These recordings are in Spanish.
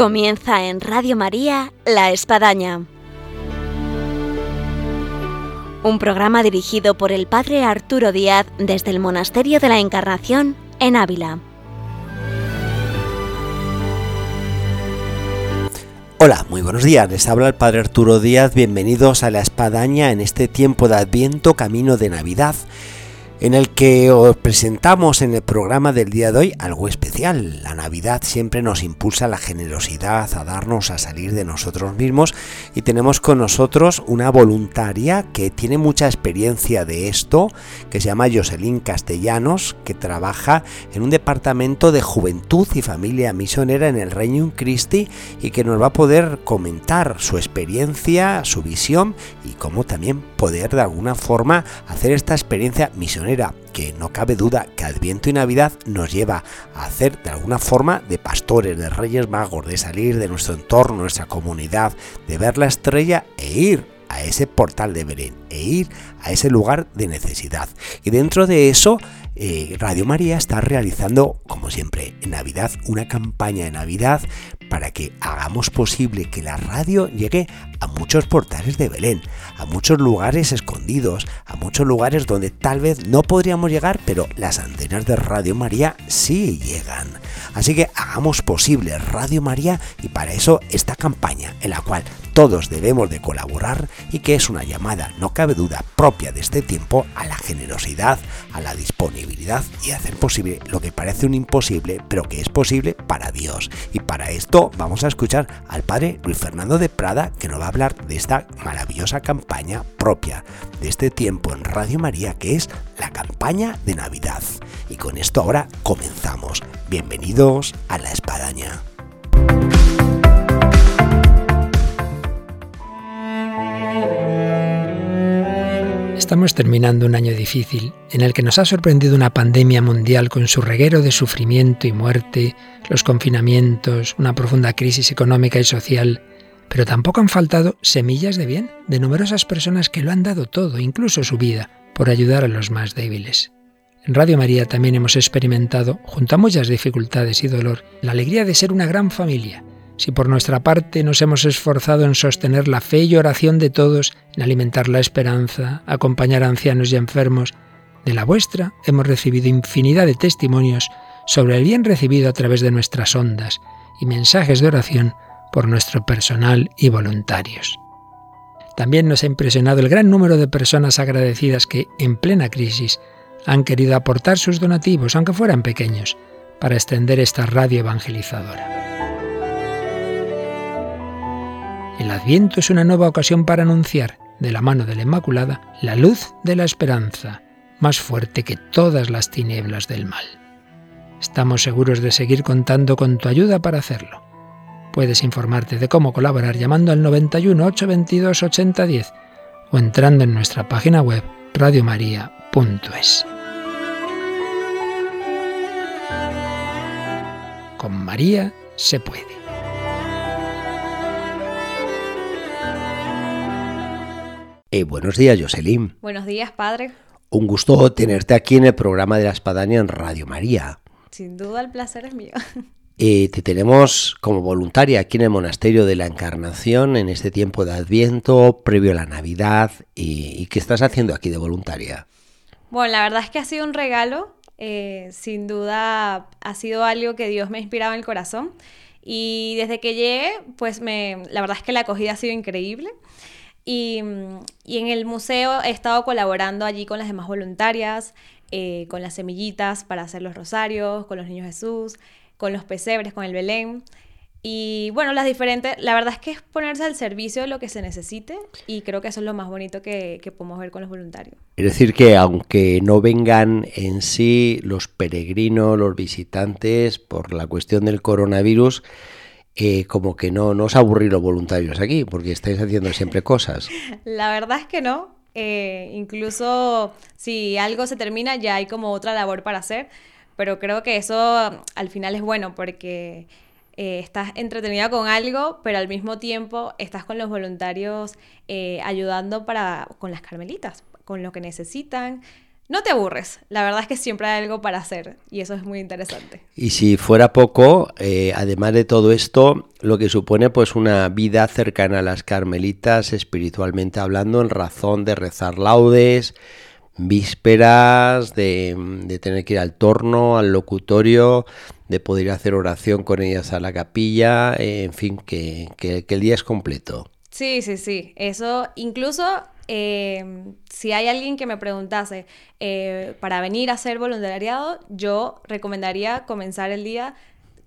Comienza en Radio María La Espadaña. Un programa dirigido por el Padre Arturo Díaz desde el Monasterio de la Encarnación en Ávila. Hola, muy buenos días. Les habla el Padre Arturo Díaz. Bienvenidos a La Espadaña en este tiempo de Adviento, camino de Navidad en el que os presentamos en el programa del día de hoy algo especial. La Navidad siempre nos impulsa la generosidad, a darnos a salir de nosotros mismos y tenemos con nosotros una voluntaria que tiene mucha experiencia de esto, que se llama Jocelyn Castellanos, que trabaja en un departamento de juventud y familia misionera en el Reino Christi y que nos va a poder comentar su experiencia, su visión y cómo también poder de alguna forma hacer esta experiencia misionera que no cabe duda que Adviento y Navidad nos lleva a hacer de alguna forma de pastores, de reyes magos, de salir de nuestro entorno, nuestra comunidad, de ver la estrella e ir a ese portal de Belén e ir a ese lugar de necesidad. Y dentro de eso, eh, Radio María está realizando, como siempre, en Navidad, una campaña de Navidad para que hagamos posible que la radio llegue a muchos portales de Belén, a muchos lugares escondidos, a muchos lugares donde tal vez no podríamos llegar, pero las antenas de Radio María sí llegan. Así que hagamos posible Radio María y para eso esta campaña en la cual todos debemos de colaborar y que es una llamada, no cabe duda, propia de este tiempo a la generosidad, a la disponibilidad y hacer posible lo que parece un imposible, pero que es posible para Dios. Y para esto vamos a escuchar al padre Luis Fernando de Prada que nos va hablar de esta maravillosa campaña propia de este tiempo en Radio María que es la campaña de Navidad. Y con esto ahora comenzamos. Bienvenidos a la espadaña. Estamos terminando un año difícil en el que nos ha sorprendido una pandemia mundial con su reguero de sufrimiento y muerte, los confinamientos, una profunda crisis económica y social, pero tampoco han faltado semillas de bien de numerosas personas que lo han dado todo, incluso su vida, por ayudar a los más débiles. En Radio María también hemos experimentado, junto a muchas dificultades y dolor, la alegría de ser una gran familia, si por nuestra parte nos hemos esforzado en sostener la fe y oración de todos, en alimentar la esperanza, acompañar a ancianos y enfermos, de la vuestra hemos recibido infinidad de testimonios sobre el bien recibido a través de nuestras ondas y mensajes de oración por nuestro personal y voluntarios. También nos ha impresionado el gran número de personas agradecidas que, en plena crisis, han querido aportar sus donativos, aunque fueran pequeños, para extender esta radio evangelizadora. El Adviento es una nueva ocasión para anunciar, de la mano de la Inmaculada, la luz de la esperanza, más fuerte que todas las tinieblas del mal. Estamos seguros de seguir contando con tu ayuda para hacerlo. Puedes informarte de cómo colaborar llamando al 91 822 8010 o entrando en nuestra página web radiomaria.es. Con María se puede. Eh, buenos días, Jocelyn. Buenos días, padre. Un gusto tenerte aquí en el programa de la Espadaña en Radio María. Sin duda el placer es mío. Te tenemos como voluntaria aquí en el Monasterio de la Encarnación en este tiempo de Adviento, previo a la Navidad. ¿Y, qué estás haciendo aquí de voluntaria? Bueno, la verdad es que ha sido un regalo. Eh, sin duda ha sido algo que Dios me ha inspirado en el corazón. Y desde que llegué, pues me, la verdad es que la acogida ha sido increíble. Y, en el museo he estado colaborando allí con las demás voluntarias, eh, con las semillitas para hacer los rosarios, con los niños Jesús, con los pesebres, con el Belén. Y bueno, las diferentes, la verdad es que es ponerse al servicio de lo que se necesite y creo que eso es lo más bonito que, que podemos ver con los voluntarios. Es decir, que aunque no vengan en sí los peregrinos, los visitantes, por la cuestión del coronavirus, eh, como que no, no os aburrir los voluntarios aquí, porque estáis haciendo siempre cosas. La verdad es que no. Eh, incluso si algo se termina, ya hay como otra labor para hacer. Pero creo que eso al final es bueno porque eh, estás entretenida con algo, pero al mismo tiempo estás con los voluntarios ayudando para, con las carmelitas, con lo que necesitan. no te aburres. La verdad es que siempre hay algo para hacer y eso es muy interesante. Y si fuera poco, eh, además de todo esto, lo que supone pues una vida cercana a las carmelitas espiritualmente hablando en razón de rezar laudes, vísperas, de, tener que ir al torno, al locutorio, de poder hacer oración con ellas a la capilla, eh, en fin, que, que el día es completo. Sí, sí, sí. Eso incluso eh, si hay alguien que me preguntase eh, para venir a hacer voluntariado, yo recomendaría comenzar el día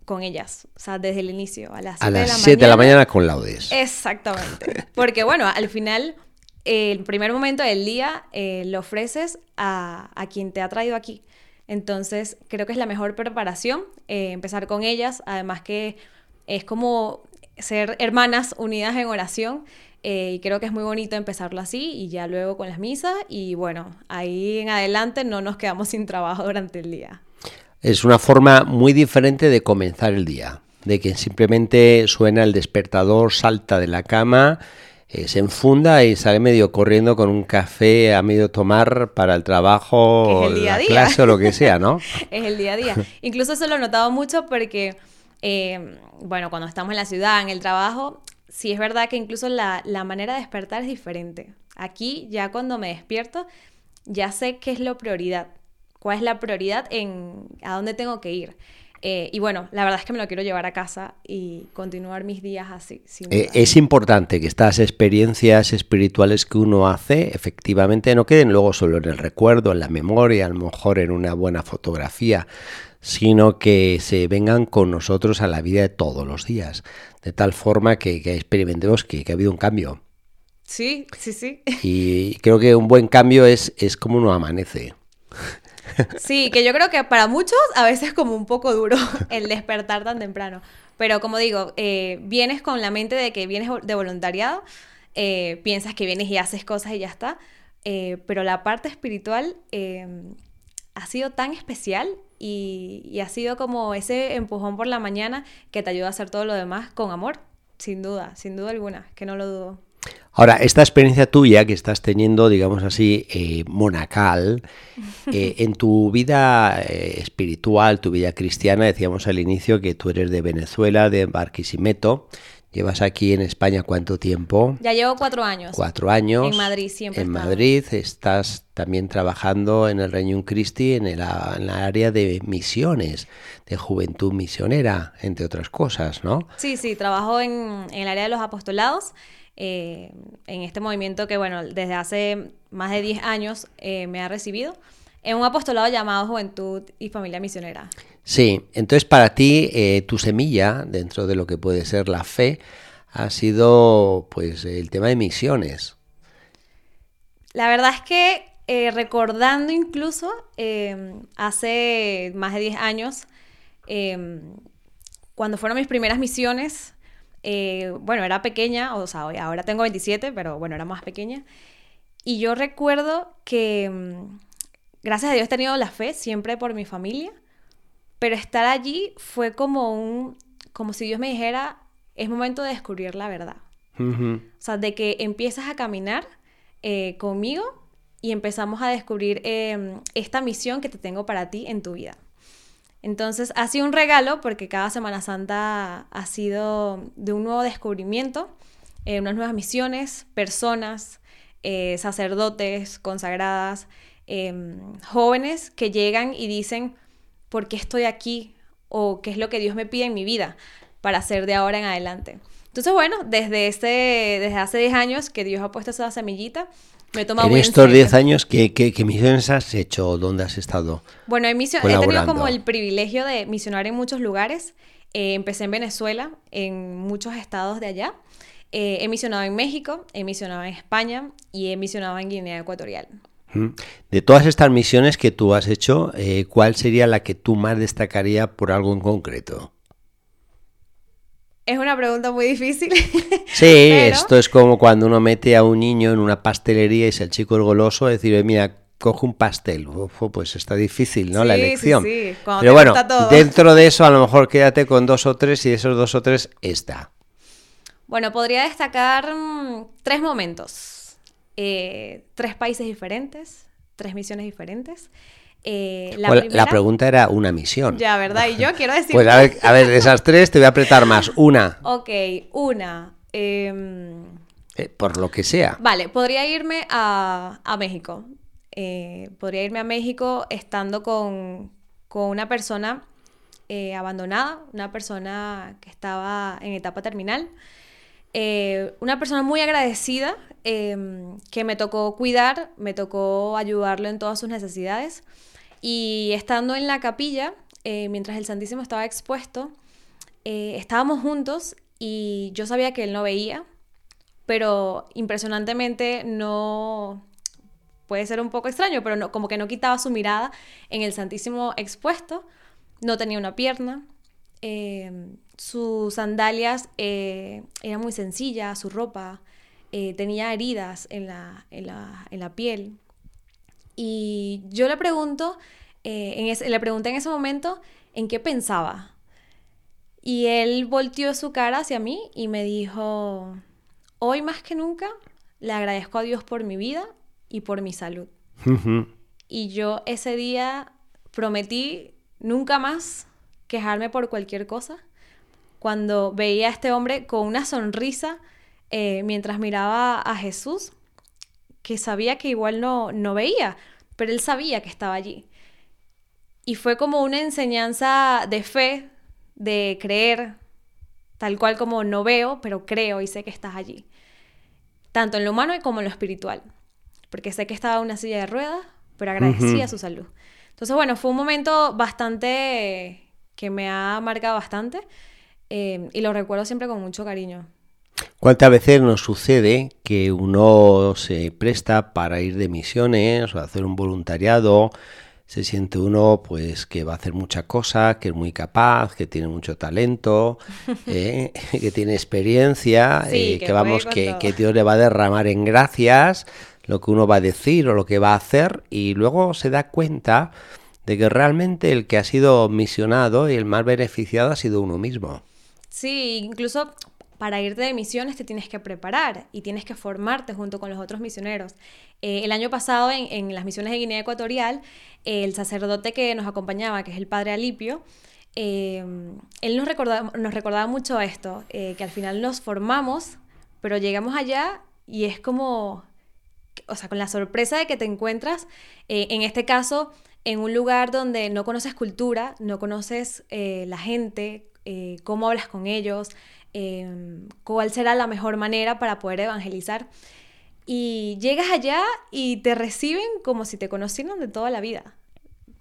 con ellas, o sea, desde el inicio, a las 7 de la 7 de la mañana con laudes. Exactamente. Porque bueno, al final, el primer momento del día eh, lo ofreces a, a, quien te ha traído aquí. Entonces, creo que es la mejor preparación empezar con ellas, además que es como ser hermanas unidas en oración eh, y creo que es muy bonito empezarlo así y ya luego con las misas y bueno, ahí en adelante no nos quedamos sin trabajo durante el día. Es una forma muy diferente de comenzar el día, de que simplemente suena el despertador, salta de la cama, eh, se enfunda y sale medio corriendo con un café a medio tomar para el trabajo, la clase o lo que sea, ¿no? es el día a día. Incluso eso lo he notado mucho porque, eh, bueno, cuando estamos en la ciudad, en el trabajo, sí es verdad que incluso la, manera de despertar es diferente. Aquí ya cuando me despierto ya sé qué es lo prioridad, cuál es la prioridad en a dónde tengo que ir. Eh, y bueno, la verdad es que me lo quiero llevar a casa y continuar mis días así. Eh, es importante que estas experiencias espirituales que uno hace efectivamente no queden luego solo en el recuerdo, en la memoria, a lo mejor en una buena fotografía, sino que se vengan con nosotros a la vida de todos los días, de tal forma que, experimentemos que, ha habido un cambio. Sí, sí, sí. Y creo que un buen cambio es, es como uno amanece. Sí, que yo creo que para muchos a veces es como un poco duro el despertar tan temprano. Pero como digo, eh, vienes con la mente de que vienes de voluntariado, eh, piensas que vienes y haces cosas y ya está. Eh, pero la parte espiritual ha sido tan especial y, ha sido como ese empujón por la mañana que te ayuda a hacer todo lo demás con amor, sin duda, sin duda alguna, que no lo dudo. Ahora, esta experiencia tuya que estás teniendo, digamos así, eh, monacal, eh, en tu vida eh, espiritual, tu vida cristiana, decíamos al inicio que tú eres de Venezuela, de Barquisimeto, ¿Llevas aquí en España cuánto tiempo? Ya llevo cuatro años. Cuatro años. En Madrid siempre. En Madrid estás también trabajando en el Reino Christi en el, en área de misiones, de juventud misionera, entre otras cosas, ¿no? Sí, sí, trabajo en, el área de los apostolados, eh, en este movimiento que, bueno, desde hace más de diez años eh, me ha recibido, en un apostolado llamado Juventud y Familia Misionera. Sí, entonces para ti eh, tu semilla dentro de lo que puede ser la fe ha sido pues el tema de misiones. La verdad es que eh, recordando incluso hace más de 10 años, cuando fueron mis primeras misiones, eh, bueno, era pequeña, o sea, ahora tengo 27, pero bueno, era más pequeña. Y yo recuerdo que, em, gracias a Dios, he tenido la fe siempre por mi familia. Pero estar allí fue como un, como si Dios me dijera, es momento de descubrir la verdad. O sea, de que empiezas a caminar eh, conmigo y empezamos a descubrir em, esta misión que te tengo para ti en tu vida. Entonces ha sido un regalo porque cada Semana Santa ha sido de un nuevo descubrimiento, eh, unas nuevas misiones, personas, eh, sacerdotes, consagradas, em, jóvenes que llegan y dicen, por qué estoy aquí o qué es lo que Dios me pide en mi vida para hacer de ahora en adelante. Entonces, bueno, desde, este, desde hace 10 años que Dios ha puesto esa semillita, me he tomado En estos 10 años, ¿qué, ¿qué, misiones has hecho? ¿Dónde has estado? Bueno, he, he tenido como el privilegio de misionar en muchos lugares. Eh, empecé en Venezuela, en muchos estados de allá. Eh, he misionado en México, he misionado en España y he misionado en Guinea Ecuatorial. De todas estas misiones que tú has hecho, eh, ¿cuál sería la que tú más destacaría por algo en concreto? Es una pregunta muy difícil. Sí, esto es como cuando uno mete a un niño en una pastelería y si el chico es goloso, decir, mira, coge un pastel. pues está difícil, ¿no? la elección. Sí, sí. Pero bueno, dentro de eso a lo mejor quédate con dos o tres y esos dos o tres está. Bueno, podría destacar mm, tres momentos. Eh, tres países diferentes, tres misiones diferentes. Eh, la, pregunta era una misión. Ya, ¿verdad? Y yo quiero decir... Pues a ver, a ver, de esas tres te voy a apretar más. Una. Ok, una. Em, eh, por lo que sea. Vale, podría irme a, México. Eh, podría irme a México estando con, una persona abandonada, una persona que estaba en etapa terminal. una persona muy agradecida em, que me tocó cuidar, me tocó ayudarlo en todas sus necesidades. Y estando en la capilla, eh, mientras el Santísimo estaba expuesto, eh, estábamos juntos y yo sabía que él no veía, pero impresionantemente no... Puede ser un poco extraño, pero no, como que no quitaba su mirada en el Santísimo expuesto. No tenía una pierna. Em, sus sandalias eh, eran muy sencillas, su ropa tenía heridas en la, en la piel. Y yo le pregunto, eh, en le pregunté en ese momento en qué pensaba. Y él volteó su cara hacia mí y me dijo, hoy más que nunca le agradezco a Dios por mi vida y por mi salud. y yo ese día prometí nunca más quejarme por cualquier cosa. Cuando veía a este hombre con una sonrisa eh, mientras miraba a Jesús, que sabía que igual no, no veía, pero él sabía que estaba allí. Y fue como una enseñanza de fe, de creer, tal cual como no veo, pero creo y sé que estás allí. Tanto en lo humano como en lo espiritual. Porque sé que estaba en una silla de ruedas, pero agradecía su salud. Entonces, bueno, fue un momento bastante que me ha marcado bastante eh, y lo recuerdo siempre con mucho cariño. ¿Cuántas veces nos sucede que uno se presta para ir de misiones o hacer un voluntariado? Se siente uno pues que va a hacer mucha cosa, que es muy capaz, que tiene mucho talento, ¿eh? que tiene experiencia, eh, que, vamos, que, que Dios le va a derramar en gracias lo que uno va a decir o lo que va a hacer y luego se da cuenta de que realmente el que ha sido misionado y el más beneficiado ha sido uno mismo. Sí, incluso para irte de misiones te tienes que preparar y tienes que formarte junto con los otros misioneros. Eh, el año pasado en, las misiones de Guinea Ecuatorial, el sacerdote que nos acompañaba, que es el padre Alipio, eh, él nos recordaba, nos recordaba mucho esto, eh, que al final nos formamos, pero llegamos allá y es como, o sea, con la sorpresa de que te encuentras, en este caso, en un lugar donde no conoces cultura, no conoces la gente, cómo hablas con ellos, Em, cuál será la mejor manera para poder evangelizar. Y llegas allá y te reciben como si te conocieran de toda la vida,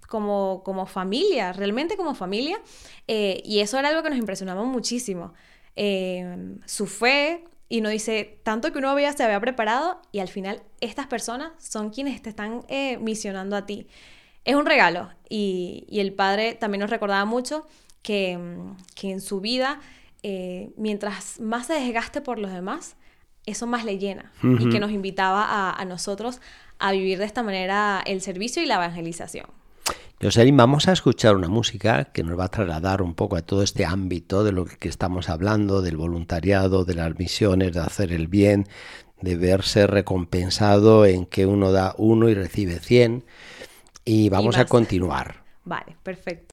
como, como familia, realmente como familia. Eh, y eso era algo que nos impresionaba muchísimo. Em, su fe, y nos dice, tanto que uno había, se había preparado y al final estas personas son quienes te están eh, misionando a ti. Es un regalo y, y, el padre también nos recordaba mucho que, que en su vida eh, mientras más se desgaste por los demás, eso más le llena y que nos invitaba a, nosotros a vivir de esta manera el servicio y la evangelización. Joselín, vamos a escuchar una música que nos va a trasladar un poco a todo este ámbito de lo que estamos hablando, del voluntariado, de las misiones, de hacer el bien, de verse recompensado en que uno da uno y recibe cien. Y vamos a continuar. Vale, perfecto.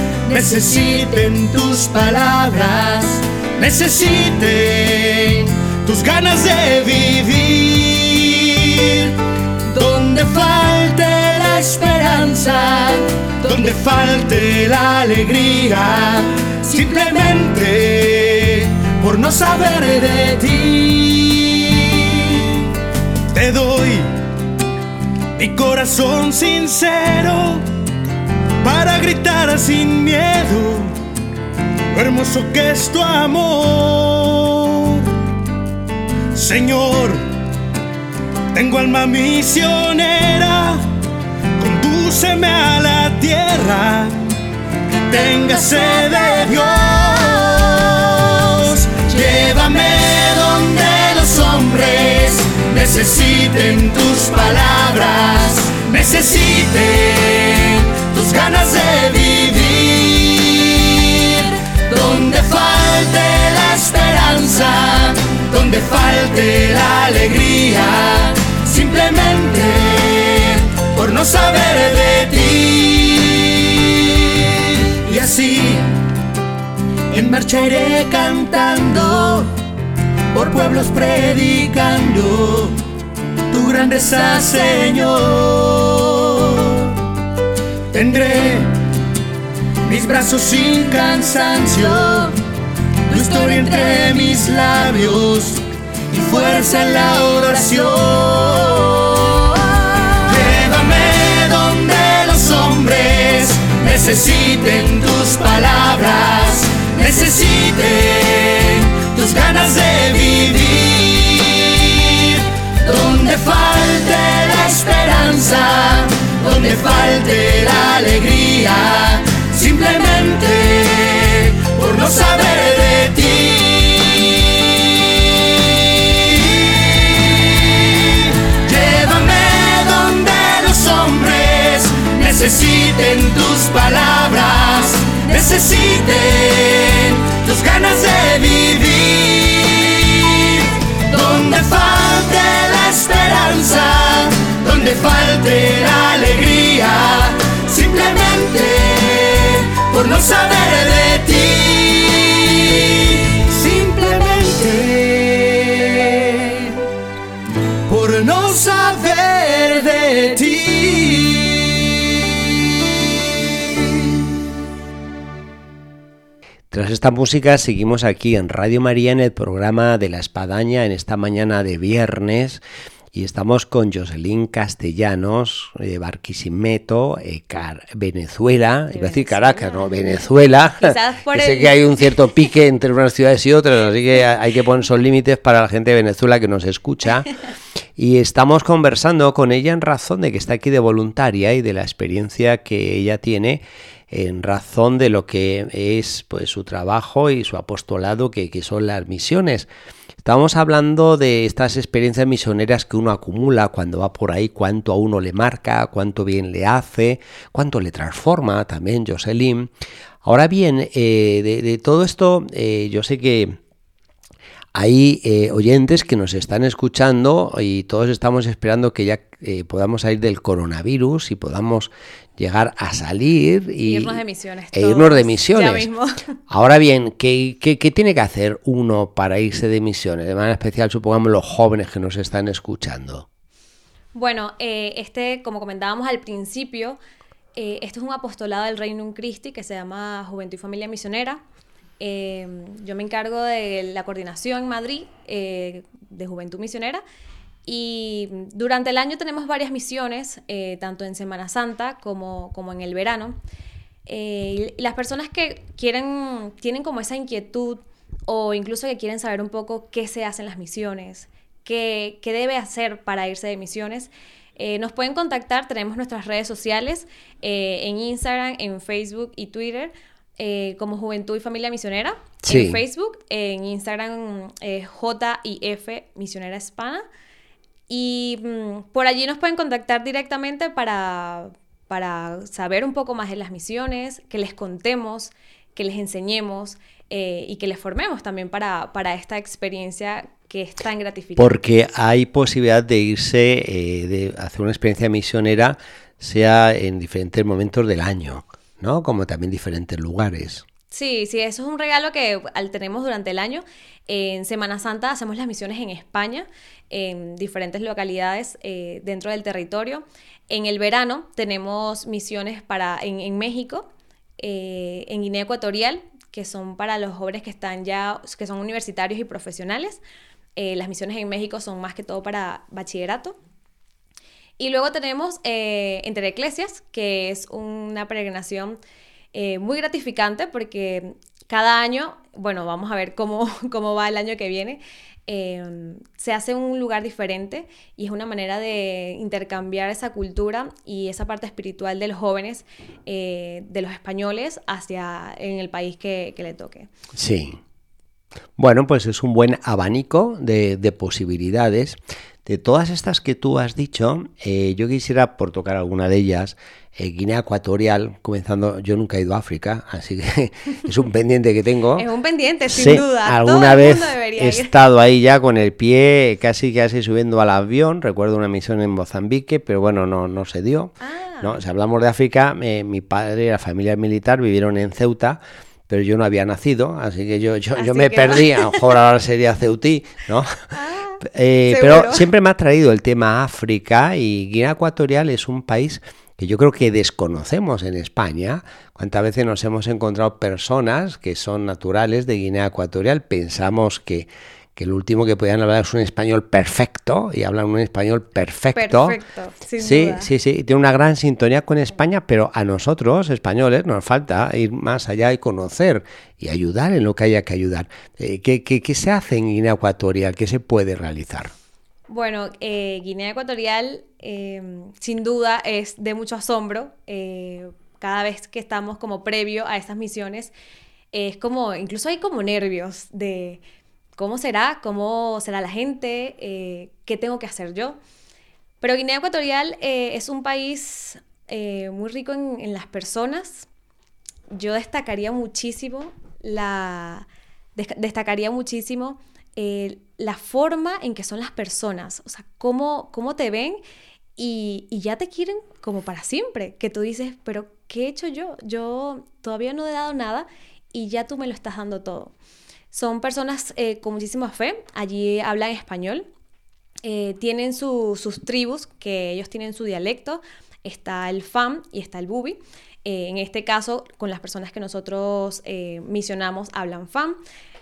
necesiten tus palabras, necesiten tus ganas de vivir. Donde falte la esperanza, donde falte la alegría, simplemente por no saber de ti. Te doy mi corazón sincero para gritar sin miedo lo hermoso que es tu amor. Señor, tengo alma misionera, con regreseme a la tierra, tenga sed de Dios. Llévame donde los hombres necesiten tus palabras, necesiten ganas de vivir. Donde falte la esperanza, donde falte la alegría, simplemente por no saber de ti. Y así en marcha iré cantando, por pueblos predicando tu grandeza, Señor. Tendré mis brazos sin cansancio, tu historia entre mis labios y fuerza en la oración. hombres necesiten tus palabras, necesiten tus ganas de vivir. Donde falte la esperanza, donde falte la alegría, simplemente por no saber de esta música seguimos aquí en Radio María en el programa de la Espadaña en esta mañana de viernes y estamos con Jocelyn Castellanos, de Barquisimeto, eh, Venezuela, iba a decir Caracas, no, Venezuela. Sé que hay un cierto pique entre unas ciudades y otras, así que hay que poner esos límites para la gente de Venezuela que nos escucha. Y estamos conversando con ella en razón de que está aquí de voluntaria y de la experiencia que ella tiene en razón de lo que es pues su trabajo y su apostolado que, son las misiones. Estábamos hablando de estas experiencias misioneras que uno acumula cuando va por ahí, cuánto a uno le marca, cuánto bien le hace, cuánto le transforma también Jocelyn. Ahora bien, eh, de, todo esto, eh, yo sé que hay eh, oyentes que nos están escuchando y todos estamos esperando que ya podamos salir del coronavirus y podamos llegar a salir y irnos de misiones. E irnos de misiones. Ahora bien, ¿qué, ¿qué, tiene que hacer uno para irse de misiones? De manera especial, supongamos los jóvenes que nos están escuchando. Bueno, eh, este, como comentábamos al principio, eh, esto es un apostolado del Reino Christi que se llama Juventud y Familia Misionera. Eh, yo me encargo de la coordinación en Madrid de Juventud Misionera y durante el año tenemos varias misiones, eh, tanto en Semana Santa como, como en el verano. Eh, las personas que quieren, tienen como esa inquietud o incluso que quieren saber un poco qué se hace en las misiones, qué, qué debe hacer para irse de misiones, eh, nos pueden contactar, tenemos nuestras redes sociales en Instagram, en Facebook y Twitter. Como Juventud y Familia Misionera en Facebook, en Instagram JIF Misionera Hispana. Y mm, por allí nos pueden contactar directamente para, para saber un poco más de las misiones, que les contemos, que les enseñemos eh, y que les formemos también para, para, esta experiencia que es tan gratificante. Porque hay posibilidad de irse, eh, de hacer una experiencia misionera, sea en diferentes momentos del año, ¿no? Como también diferentes lugares. Sí, sí, eso es un regalo que tenemos durante el año. En Semana Santa hacemos las misiones en España en diferentes localidades eh, dentro del territorio. En el verano tenemos misiones para, en, México, eh, en Guinea Ecuatorial, que son para los jóvenes que están ya, que son universitarios y profesionales. Eh, las misiones en México son más que todo para bachillerato. Y luego tenemos Entre Eclesias, que es una peregrinación muy gratificante porque cada año, bueno, vamos a ver cómo, cómo va el año que viene, Em, se hace un lugar diferente y es una manera de intercambiar esa cultura y esa parte espiritual de los jóvenes, eh, de los españoles, hacia en el país que, le toque. Sí. Bueno, pues es un buen abanico de, de posibilidades. De todas estas que tú has dicho, eh, yo quisiera, por tocar alguna de ellas, eh, Guinea Ecuatorial, comenzando, yo nunca he ido a África, así que es un pendiente que tengo. Es un pendiente, sin duda. Alguna vez he estado ahí ya con el pie casi casi subiendo al avión, recuerdo una misión en Mozambique, pero bueno, no, no se dio. Ah. ¿no? Si hablamos de África, eh, mi padre y la familia militar vivieron en Ceuta, pero yo no había nacido, así que yo, yo, yo me perdí, a lo mejor ahora sería Ceutí, ¿no? Ah. Eh, pero siempre me ha traído el tema África y Guinea Ecuatorial es un país que yo creo que desconocemos en España. ¿Cuántas veces nos hemos encontrado personas que son naturales de Guinea Ecuatorial? Pensamos que que el último que podían hablar es un español perfecto y hablan un español perfecto. Perfecto, sin sí, sí, sí, tiene una gran sintonía con España, pero a nosotros, españoles, nos falta ir más allá y conocer y ayudar en lo que haya que ayudar. Eh, ¿qué, qué, se hace en Guinea Ecuatorial? ¿Qué se puede realizar? Bueno, eh, Guinea Ecuatorial em, sin duda es de mucho asombro. Eh, cada vez que estamos como previo a estas misiones, es como, incluso hay como nervios de cómo será, cómo será la gente, eh, qué tengo que hacer yo. Pero Guinea Ecuatorial eh, es un país eh, muy rico en, las personas. Yo destacaría muchísimo la, destacaría muchísimo la forma en que son las personas, o sea, cómo, cómo te ven y, y, ya te quieren como para siempre, que tú dices, pero ¿qué he hecho yo? Yo todavía no he dado nada y ya tú me lo estás dando todo. Son personas eh, con muchísima fe, allí hablan español, eh, tienen sus tribus, que ellos tienen su dialecto, está el FAM y está el BUBI. Eh, en este caso, con las personas que nosotros misionamos, hablan FAM.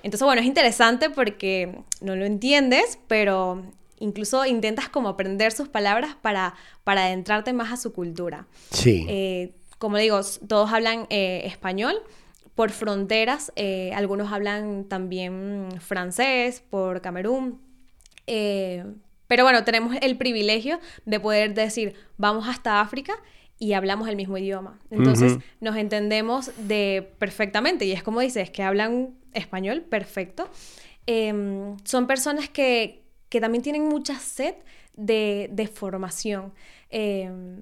Entonces, bueno, es interesante porque no lo entiendes, pero incluso intentas como aprender sus palabras para, para adentrarte más a su cultura. Sí. como digo, todos hablan español por fronteras, eh, algunos hablan también francés, por Camerún. Eh, pero bueno, tenemos el privilegio de poder decir, vamos hasta África y hablamos el mismo idioma. Entonces nos entendemos de perfectamente. Y es como dices, que hablan español perfecto. Em, son personas que, también tienen mucha sed de, de formación. Em,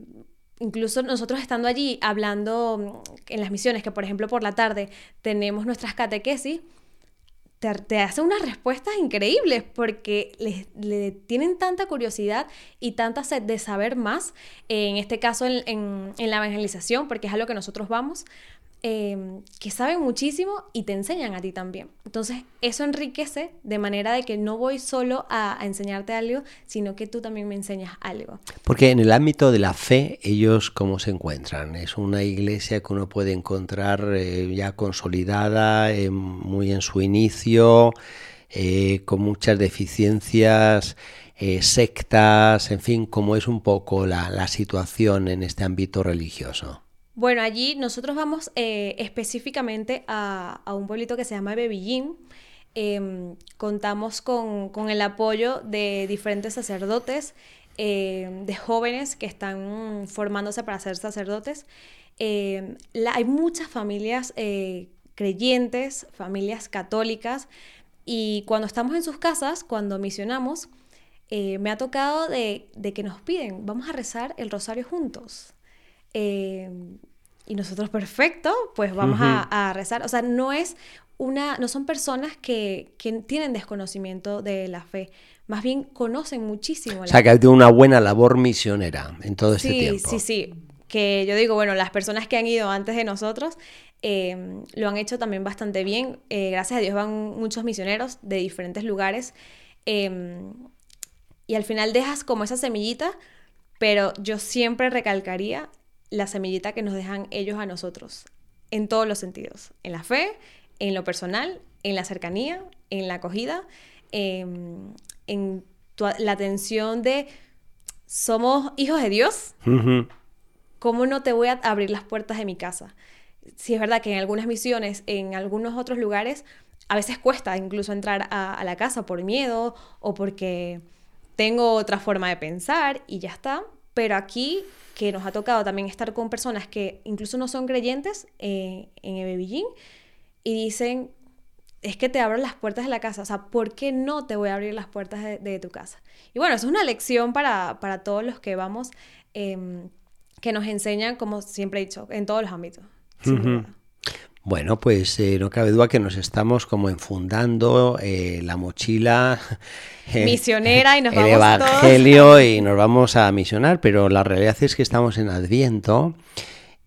incluso nosotros estando allí hablando mm, en las misiones, que por ejemplo por la tarde tenemos nuestras catequesis, te, te hace unas respuestas increíbles porque le tienen tanta curiosidad y tanta sed de saber más, en este caso en, en la evangelización, porque es a lo que nosotros vamos, Em, que saben muchísimo y te enseñan a ti también. Entonces, eso enriquece de manera de que no voy solo a, enseñarte algo, sino que tú también me enseñas algo. Porque en el ámbito de la fe, ellos cómo se encuentran? Es una iglesia que uno puede encontrar eh, ya consolidada, eh, muy en su inicio, eh, con muchas deficiencias. sectas, en fin, cómo es un poco la situación en este ámbito religioso. Bueno, allí nosotros vamos eh, específicamente a, un pueblito que se llama Bebillín. Em, contamos con, el apoyo de diferentes sacerdotes, em, de jóvenes que están formándose para ser sacerdotes. Em, hay muchas familias eh, creyentes, familias católicas, y cuando estamos en sus casas, cuando misionamos, eh, me ha tocado de, de, que nos piden, vamos a rezar el rosario juntos. Em, y nosotros, perfecto, pues vamos a, rezar. O sea, no es una, no son personas que, tienen desconocimiento de la fe, más bien conocen muchísimo. o sea, que hay una buena labor misionera en todo este tiempo. Sí, sí, sí. Que yo digo, bueno, las personas que han ido antes de nosotros em, lo han hecho también bastante bien. Eh, gracias a Dios van muchos misioneros de diferentes lugares. Em, y al final dejas como esa semillita, pero yo siempre recalcaría la semillita que nos dejan ellos a nosotros, en todos los sentidos, en la fe, en lo personal, en la cercanía, en la acogida, em, en la atención de somos hijos de Dios. ¿Cómo no te voy a abrir las puertas de mi casa? si es verdad que en algunas misiones, en algunos otros lugares, a veces cuesta incluso entrar a, la casa por miedo o porque tengo otra forma de pensar y ya está. Pero aquí, que nos ha tocado también estar con personas que incluso no son creyentes eh, en Ebebillín y dicen, es que te abro las puertas de la casa. O sea, ¿por qué no te voy a abrir las puertas de, tu casa? Y bueno, eso es una lección para, todos los que vamos, em, que nos enseñan, como siempre he dicho, en todos los ámbitos. Bueno, pues eh, no cabe duda que nos estamos como enfundando eh, la mochila eh, misionera y nos el evangelio y nos vamos a misionar, pero la realidad es que estamos en Adviento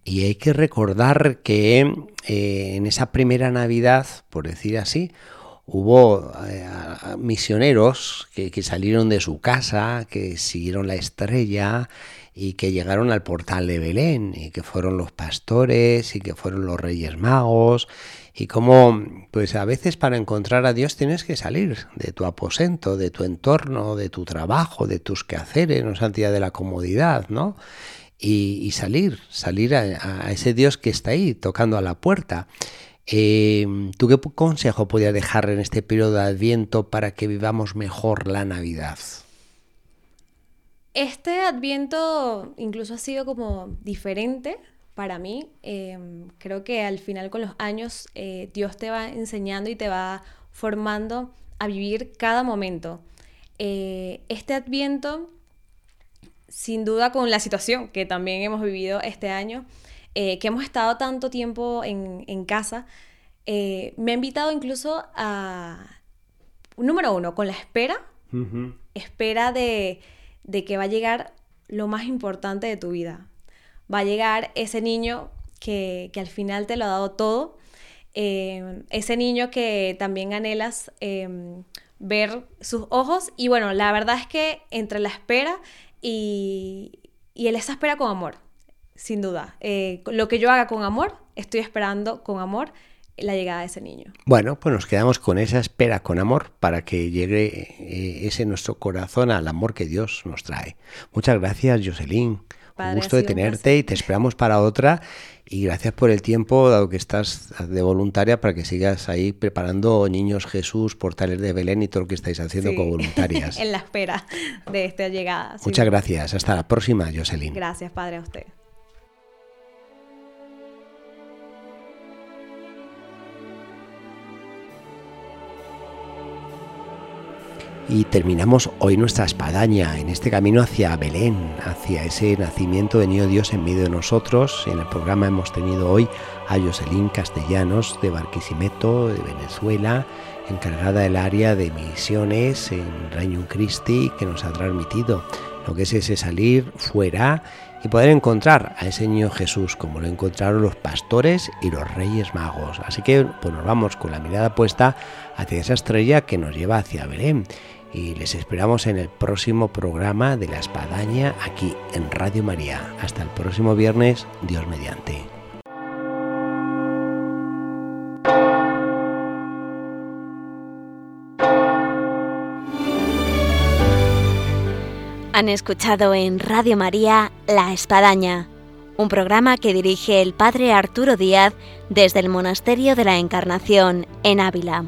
y hay que recordar que en esa primera Navidad, por decir así, hubo misioneros que, que salieron de su casa, que siguieron la estrella y que llegaron al portal de Belén y que fueron los pastores y que fueron los reyes magos y como pues a veces para encontrar a Dios tienes que salir de tu aposento, de tu entorno, de tu trabajo, de tus quehaceres, no santidad de la comodidad, ¿no? Y, salir, salir a, ese Dios que está ahí tocando a la puerta. Eh, ¿Tú qué consejo podrías dejar en este periodo de Adviento para que vivamos mejor la Navidad? Este adviento incluso ha sido como diferente para mí. Em, creo que al final con los años eh, Dios te va enseñando y te va formando a vivir cada momento. Eh, este adviento, sin duda con la situación que también hemos vivido este año, eh, que hemos estado tanto tiempo en, casa, me ha invitado incluso a, número uno, con la espera, espera de de que va a llegar lo más importante de tu vida. Va a llegar ese niño que, al final te lo ha dado todo, eh, ese niño que también anhelas em, ver sus ojos y bueno, la verdad es que entre la espera y, y él esa espera con amor, sin duda. Eh, lo que yo haga con amor, estoy esperando con amor la llegada de ese niño. Bueno, pues nos quedamos con esa espera, con amor, para que llegue eh, ese nuestro corazón al amor que Dios nos trae. Muchas gracias, Jocelyn. un gusto de tenerte y te esperamos para otra. Y gracias por el tiempo, dado que estás de voluntaria, para que sigas ahí preparando Niños Jesús, Portales de Belén y todo lo que estáis haciendo con voluntarias. en la espera de esta llegada. Muchas gracias. Hasta la próxima, Jocelyn. Gracias, Padre, a usted. Y terminamos hoy nuestra espadaña en este camino hacia Belén, hacia ese nacimiento de Niño Dios en medio de nosotros. En el programa hemos tenido hoy a Jocelyn Castellanos de Barquisimeto, de Venezuela, encargada del área de misiones en Reino Christi, que nos ha transmitido lo que es ese salir fuera y poder encontrar a ese niño Jesús como lo encontraron los pastores y los reyes magos. Así que pues nos vamos con la mirada puesta hacia esa estrella que nos lleva hacia Belén y les esperamos en el próximo programa de La Espadaña aquí en Radio María. Hasta el próximo viernes, Dios mediante. Han escuchado en Radio María La Espadaña, un programa que dirige el Padre Arturo Díaz desde el Monasterio de la Encarnación en Ávila.